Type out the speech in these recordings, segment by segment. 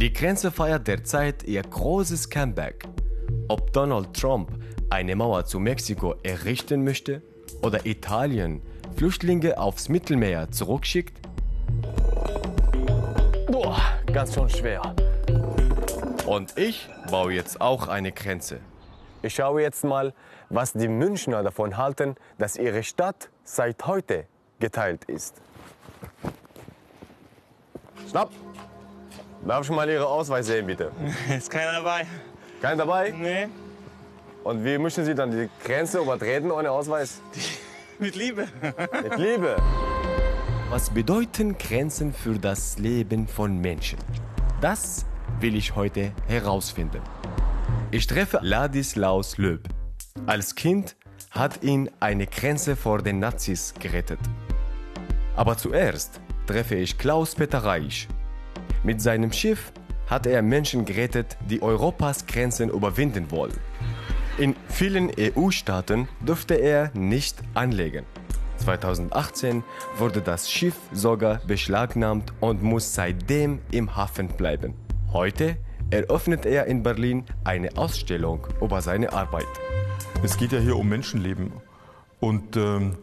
Die Grenze feiert derzeit ihr großes Comeback. Ob Donald Trump eine Mauer zu Mexiko errichten möchte oder Italien Flüchtlinge aufs Mittelmeer zurückschickt? Boah, ganz schön schwer. Und ich baue jetzt auch eine Grenze. Ich schaue jetzt mal, was die Münchner davon halten, dass ihre Stadt seit heute geteilt ist. Stopp! Darf ich mal Ihre Ausweis sehen, bitte? Ist keiner dabei. Keiner dabei? Nee. Und wie müssen Sie dann die Grenze übertreten ohne Ausweis? Mit Liebe. Mit Liebe. Was bedeuten Grenzen für das Leben von Menschen? Das will ich heute herausfinden. Ich treffe Ladislaus Löb. Als Kind hat ihn eine Grenze vor den Nazis gerettet. Aber zuerst treffe ich Klaus-Peter Reich. Mit seinem Schiff hat er Menschen gerettet, die Europas Grenzen überwinden wollen. In vielen EU-Staaten durfte er nicht anlegen. 2018 wurde das Schiff sogar beschlagnahmt und muss seitdem im Hafen bleiben. Heute eröffnet er in Berlin eine Ausstellung über seine Arbeit. Es geht ja hier um Menschenleben. Und ähm,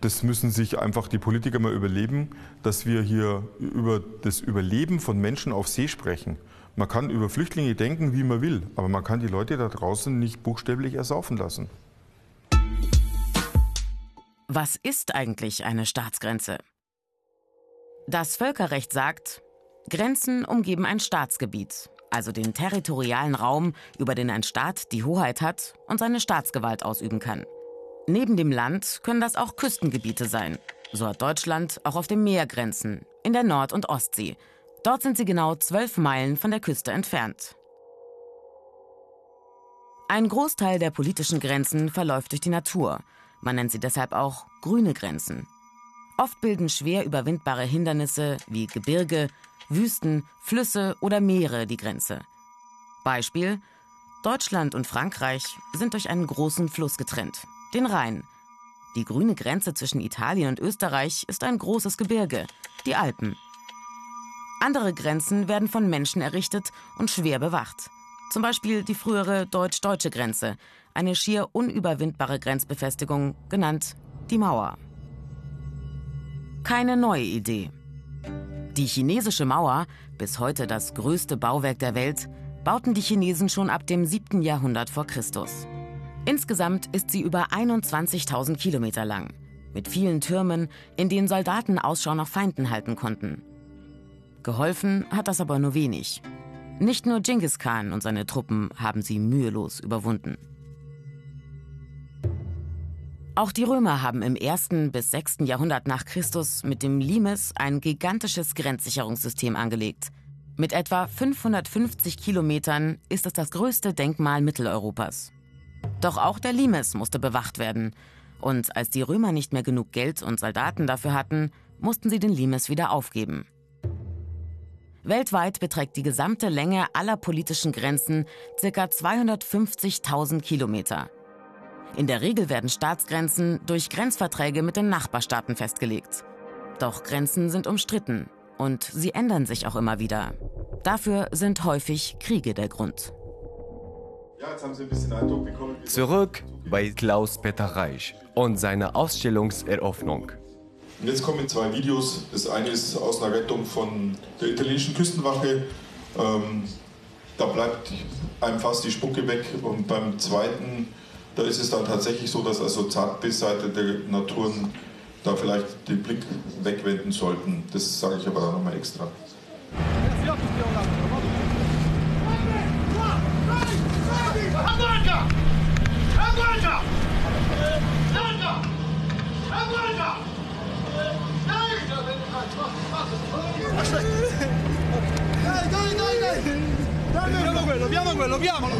das müssen sich einfach die Politiker mal überleben, dass wir hier über das Überleben von Menschen auf See sprechen. Man kann über Flüchtlinge denken, wie man will, aber man kann die Leute da draußen nicht buchstäblich ersaufen lassen. Was ist eigentlich eine Staatsgrenze? Das Völkerrecht sagt, Grenzen umgeben ein Staatsgebiet, also den territorialen Raum, über den ein Staat die Hoheit hat und seine Staatsgewalt ausüben kann. Neben dem Land können das auch Küstengebiete sein. So hat Deutschland auch auf dem Meer Grenzen, in der Nord- und Ostsee. Dort sind sie genau zwölf Meilen von der Küste entfernt. Ein Großteil der politischen Grenzen verläuft durch die Natur. Man nennt sie deshalb auch grüne Grenzen. Oft bilden schwer überwindbare Hindernisse wie Gebirge, Wüsten, Flüsse oder Meere die Grenze. Beispiel: Deutschland und Frankreich sind durch einen großen Fluss getrennt den Rhein. Die grüne Grenze zwischen Italien und Österreich ist ein großes Gebirge, die Alpen. Andere Grenzen werden von Menschen errichtet und schwer bewacht. Zum Beispiel die frühere deutsch-deutsche Grenze, eine schier unüberwindbare Grenzbefestigung, genannt die Mauer. Keine neue Idee. Die chinesische Mauer, bis heute das größte Bauwerk der Welt, bauten die Chinesen schon ab dem 7. Jahrhundert vor Christus. Insgesamt ist sie über 21.000 Kilometer lang, mit vielen Türmen, in denen Soldaten Ausschau nach Feinden halten konnten. Geholfen hat das aber nur wenig. Nicht nur Genghis Khan und seine Truppen haben sie mühelos überwunden. Auch die Römer haben im 1. bis 6. Jahrhundert nach Christus mit dem Limes ein gigantisches Grenzsicherungssystem angelegt. Mit etwa 550 Kilometern ist es das größte Denkmal Mitteleuropas. Doch auch der Limes musste bewacht werden. Und als die Römer nicht mehr genug Geld und Soldaten dafür hatten, mussten sie den Limes wieder aufgeben. Weltweit beträgt die gesamte Länge aller politischen Grenzen ca. 250.000 Kilometer. In der Regel werden Staatsgrenzen durch Grenzverträge mit den Nachbarstaaten festgelegt. Doch Grenzen sind umstritten und sie ändern sich auch immer wieder. Dafür sind häufig Kriege der Grund. Ja, jetzt haben Sie ein bisschen Eindruck bekommen. Zurück bei Klaus-Peter Reich und seiner Ausstellungseröffnung. Jetzt kommen zwei Videos. Das eine ist aus einer Rettung von der italienischen Küstenwache. Ähm, da bleibt einem fast die Spucke weg. Und beim zweiten, da ist es dann tatsächlich so, dass also zart beseitete Naturen da vielleicht den Blick wegwenden sollten. Das sage ich aber dann nochmal extra. Dai, dai, dai, dai! Piano quello, piano quello, piamolo!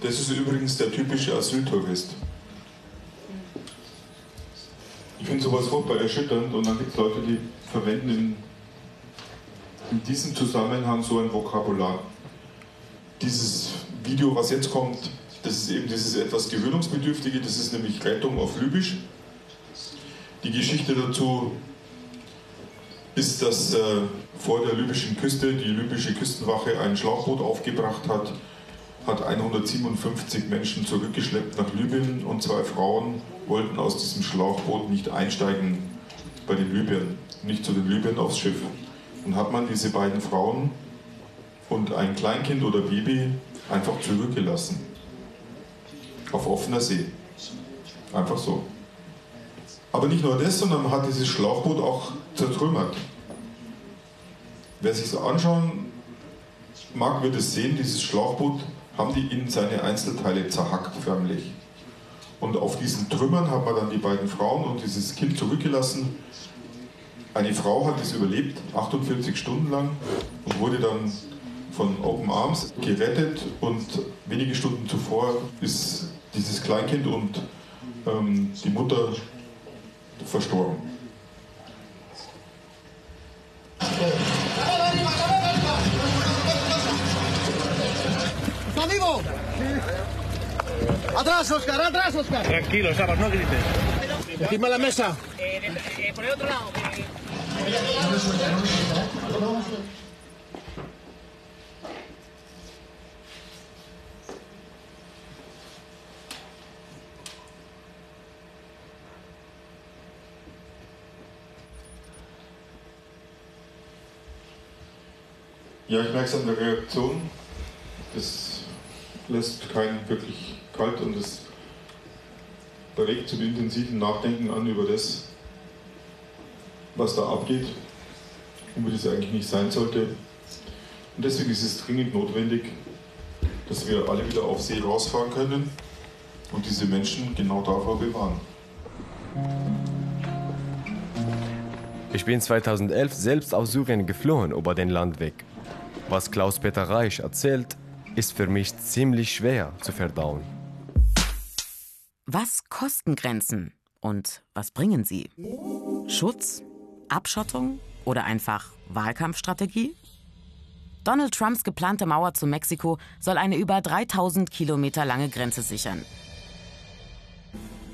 Das ist übrigens der typische Asyltourist. Ich finde sowas furchtbar erschütternd und dann gibt es Leute, die verwenden in in diesem Zusammenhang so ein Vokabular. Dieses Video, was jetzt kommt, das ist eben dieses etwas gewöhnungsbedürftige, das ist nämlich Rettung auf Libysch. Die Geschichte dazu ist, dass äh, vor der libyschen Küste die libysche Küstenwache ein Schlauchboot aufgebracht hat, hat 157 Menschen zurückgeschleppt nach Libyen und zwei Frauen wollten aus diesem Schlauchboot nicht einsteigen bei den Libyern, nicht zu den Libyern aufs Schiff. Und hat man diese beiden Frauen und ein Kleinkind oder Baby einfach zurückgelassen. Auf offener See. Einfach so. Aber nicht nur das, sondern man hat dieses Schlauchboot auch zertrümmert. Wer sich so anschauen mag, wird es sehen, dieses Schlauchboot haben die in seine Einzelteile zerhackt förmlich. Und auf diesen Trümmern hat man dann die beiden Frauen und dieses Kind zurückgelassen. Eine Frau hat es überlebt, 48 Stunden lang, und wurde dann von Open Arms gerettet. Und wenige Stunden zuvor ist dieses Kleinkind und ähm, die Mutter verstorben. ¡Está vivo! ¡Atrás, Oscar! ¡Atrás, Oscar! Tranquilo, Sabas, no grites. Encima de la mesa. por el otro lado. Ja, ich merke es an der Reaktion. Das lässt keinen wirklich kalt und es regt zum intensiven Nachdenken an über das, was da abgeht und wie das eigentlich nicht sein sollte. Und deswegen ist es dringend notwendig, dass wir alle wieder auf See rausfahren können und diese Menschen genau davor bewahren. Ich bin 2011 selbst aus Syrien geflohen über den Landweg. Was Klaus-Peter Reich erzählt, ist für mich ziemlich schwer zu verdauen. Was kosten Grenzen und was bringen sie? Schutz, Abschottung oder einfach Wahlkampfstrategie? Donald Trumps geplante Mauer zu Mexiko soll eine über 3000 Kilometer lange Grenze sichern.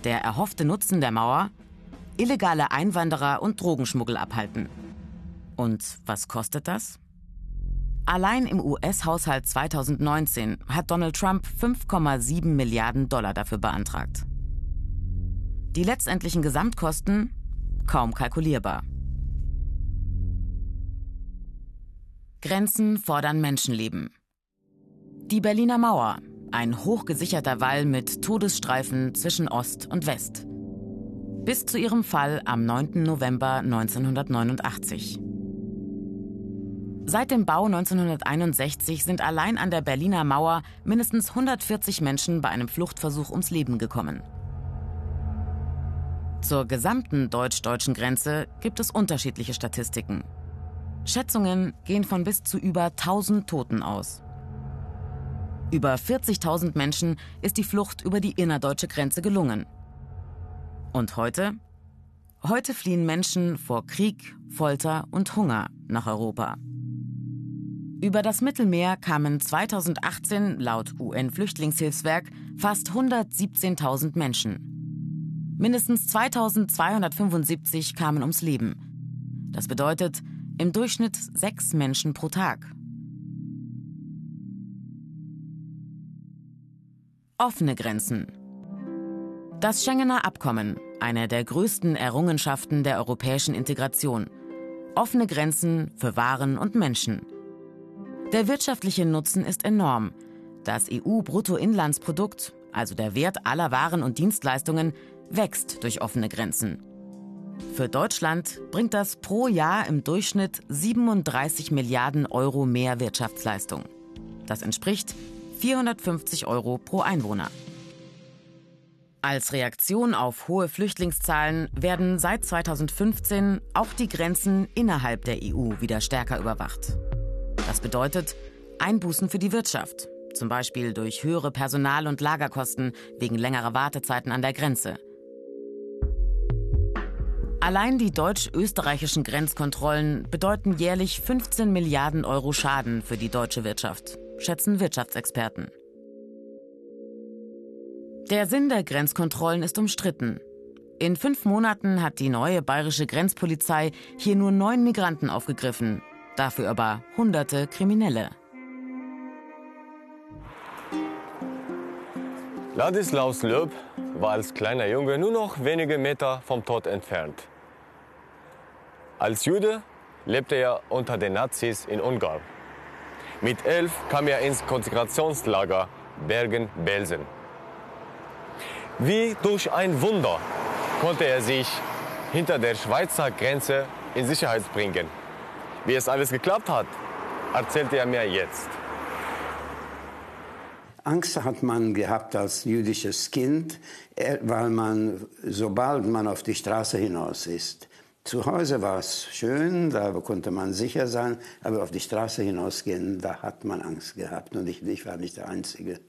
Der erhoffte Nutzen der Mauer? Illegale Einwanderer und Drogenschmuggel abhalten. Und was kostet das? Allein im US-Haushalt 2019 hat Donald Trump 5,7 Milliarden Dollar dafür beantragt. Die letztendlichen Gesamtkosten kaum kalkulierbar. Grenzen fordern Menschenleben. Die Berliner Mauer, ein hochgesicherter Wall mit Todesstreifen zwischen Ost und West. Bis zu ihrem Fall am 9. November 1989. Seit dem Bau 1961 sind allein an der Berliner Mauer mindestens 140 Menschen bei einem Fluchtversuch ums Leben gekommen. Zur gesamten deutsch-deutschen Grenze gibt es unterschiedliche Statistiken. Schätzungen gehen von bis zu über 1000 Toten aus. Über 40.000 Menschen ist die Flucht über die innerdeutsche Grenze gelungen. Und heute? Heute fliehen Menschen vor Krieg, Folter und Hunger nach Europa. Über das Mittelmeer kamen 2018 laut UN-Flüchtlingshilfswerk fast 117.000 Menschen. Mindestens 2275 kamen ums Leben. Das bedeutet im Durchschnitt sechs Menschen pro Tag. Offene Grenzen. Das Schengener Abkommen, eine der größten Errungenschaften der europäischen Integration. Offene Grenzen für Waren und Menschen – der wirtschaftliche Nutzen ist enorm. Das EU-Bruttoinlandsprodukt, also der Wert aller Waren und Dienstleistungen, wächst durch offene Grenzen. Für Deutschland bringt das pro Jahr im Durchschnitt 37 Milliarden Euro mehr Wirtschaftsleistung. Das entspricht 450 Euro pro Einwohner. Als Reaktion auf hohe Flüchtlingszahlen werden seit 2015 auch die Grenzen innerhalb der EU wieder stärker überwacht. Das bedeutet Einbußen für die Wirtschaft, zum Beispiel durch höhere Personal- und Lagerkosten wegen längerer Wartezeiten an der Grenze. Allein die deutsch-österreichischen Grenzkontrollen bedeuten jährlich 15 Milliarden Euro Schaden für die deutsche Wirtschaft, schätzen Wirtschaftsexperten. Der Sinn der Grenzkontrollen ist umstritten. In fünf Monaten hat die neue bayerische Grenzpolizei hier nur neun Migranten aufgegriffen, dafür aber hunderte Kriminelle. Ladislaus Löb war als kleiner Junge nur noch wenige Meter vom Tod entfernt. Als Jude lebte er unter den Nazis in Ungarn. Mit elf kam er ins Konzentrationslager Bergen-Belsen. Wie durch ein Wunder konnte er sich hinter der Schweizer Grenze in Sicherheit bringen. Wie es alles geklappt hat, erzählt er mir jetzt. Angst hat man gehabt als jüdisches Kind, äh, weil man, sobald man auf die Straße hinaus ist, zu Hause war es schön, da konnte man sicher sein, aber auf die Straße hinausgehen, da hat man Angst gehabt und ich, ich war nicht der Einzige.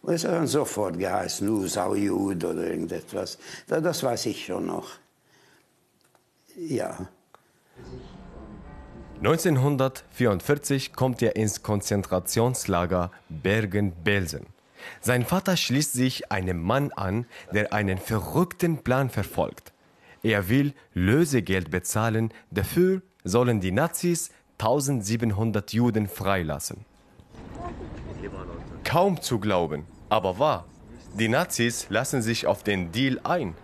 Und es hat dann sofort geheißen, du Saujud oder irgendetwas. Das weiß ich schon noch. Ja. 1944 kommt er ins Konzentrationslager Bergen-Belsen. Sein Vater schließt sich einem Mann an, der einen verrückten Plan verfolgt. Er will Lösegeld bezahlen, dafür sollen die Nazis 1700 Juden freilassen. Kaum zu glauben, aber wahr. Die Nazis lassen sich auf den Deal ein.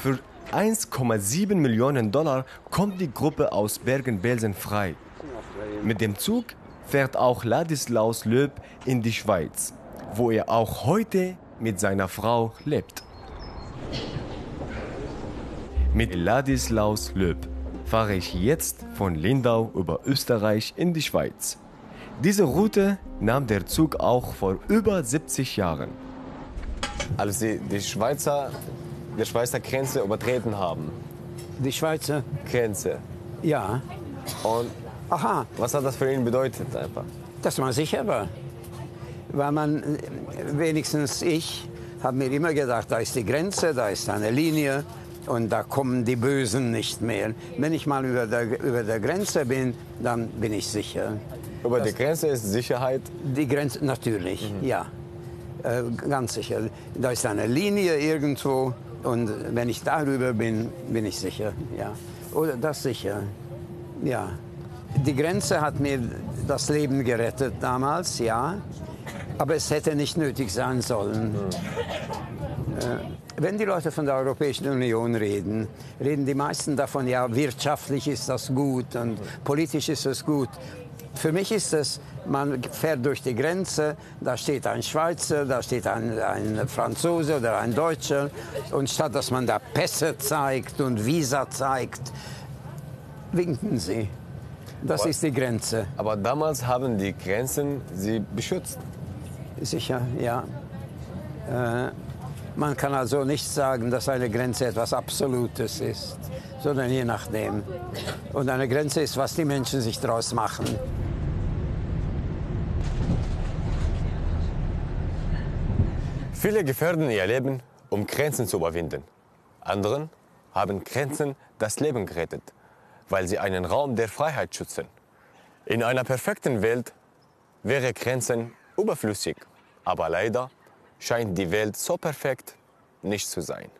Für 1,7 Millionen Dollar kommt die Gruppe aus Bergen-Belsen frei. Mit dem Zug fährt auch Ladislaus Löb in die Schweiz, wo er auch heute mit seiner Frau lebt. Mit Ladislaus Löb fahre ich jetzt von Lindau über Österreich in die Schweiz. Diese Route nahm der Zug auch vor über 70 Jahren. Als sie die Schweizer, die Schweizer Grenze übertreten haben. Die Schweizer? Grenze. Ja. Und Aha, was hat das für ihn bedeutet einfach? dass man sicher war. Weil man, wenigstens ich, habe mir immer gedacht, da ist die Grenze, da ist eine Linie und da kommen die Bösen nicht mehr. Wenn ich mal über der, über der Grenze bin, dann bin ich sicher. Über die Grenze ist Sicherheit. Die Grenze, natürlich, ja. Äh, ganz sicher. Da ist eine Linie irgendwo und wenn ich darüber bin, bin ich sicher, ja. Oder das sicher, ja. Die Grenze hat mir das Leben gerettet damals, ja. Aber es hätte nicht nötig sein sollen. Äh, wenn die Leute von der Europäischen Union reden, reden die meisten davon, ja, wirtschaftlich ist das gut und politisch ist das gut. Für mich ist es, man fährt durch die Grenze, da steht ein Schweizer, da steht ein, ein Franzose oder ein Deutscher und statt dass man da Pässe zeigt und Visa zeigt, winken sie. Das ist die Grenze. Aber damals haben die Grenzen sie beschützt. Sicher, ja. Äh, man kann also nicht sagen, dass eine Grenze etwas Absolutes ist, sondern je nachdem. Und eine Grenze ist, was die Menschen sich daraus machen. Viele gefährden ihr Leben, um Grenzen zu überwinden. Anderen haben Grenzen das Leben gerettet, weil sie einen Raum der Freiheit schützen. In einer perfekten Welt wäre Grenzen überflüssig, aber leider scheint die Welt so perfekt nicht zu sein.